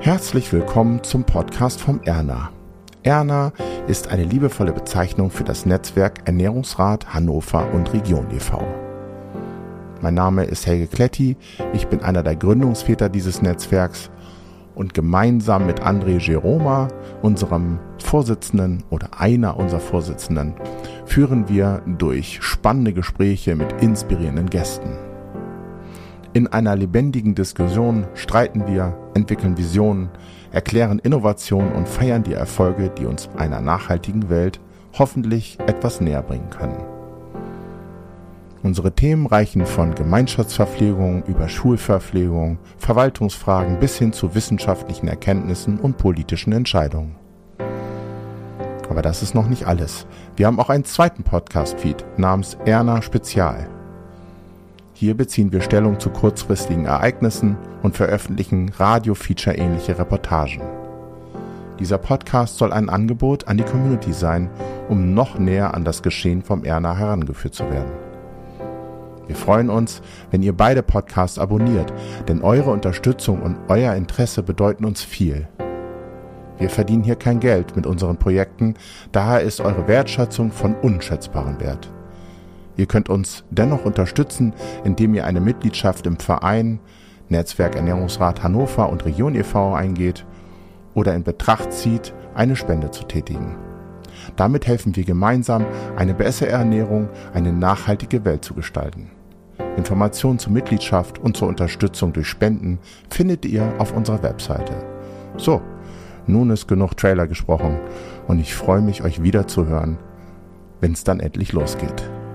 Herzlich willkommen zum Podcast vom Erna. Erna ist eine liebevolle Bezeichnung für das Netzwerk Ernährungsrat Hannover und Region e.V. Mein Name ist Helge Kletti, ich bin einer der Gründungsväter dieses Netzwerks und gemeinsam mit André Geroma, unserem Vorsitzenden oder einer unserer Vorsitzenden, führen wir durch spannende Gespräche mit inspirierenden Gästen. In einer lebendigen Diskussion streiten wir, entwickeln Visionen, erklären Innovationen und feiern die Erfolge, die uns einer nachhaltigen Welt hoffentlich etwas näher bringen können. Unsere Themen reichen von Gemeinschaftsverpflegung über Schulverpflegung, Verwaltungsfragen bis hin zu wissenschaftlichen Erkenntnissen und politischen Entscheidungen. Aber das ist noch nicht alles. Wir haben auch einen zweiten Podcast-Feed namens Erna Spezial. Hier beziehen wir Stellung zu kurzfristigen Ereignissen und veröffentlichen Radio-Feature-ähnliche Reportagen. Dieser Podcast soll ein Angebot an die Community sein, um noch näher an das Geschehen vom Erna herangeführt zu werden. Wir freuen uns, wenn ihr beide Podcasts abonniert, denn eure Unterstützung und euer Interesse bedeuten uns viel. Wir verdienen hier kein Geld mit unseren Projekten, daher ist eure Wertschätzung von unschätzbarem Wert. Ihr könnt uns dennoch unterstützen, indem ihr eine Mitgliedschaft im Verein Netzwerk Ernährungsrat Hannover und Region e.V. eingeht oder in Betracht zieht, eine Spende zu tätigen. Damit helfen wir gemeinsam, eine bessere Ernährung, eine nachhaltige Welt zu gestalten. Informationen zur Mitgliedschaft und zur Unterstützung durch Spenden findet ihr auf unserer Webseite. So, nun ist genug Trailer gesprochen und ich freue mich, euch wieder zu hören, wenn es dann endlich losgeht.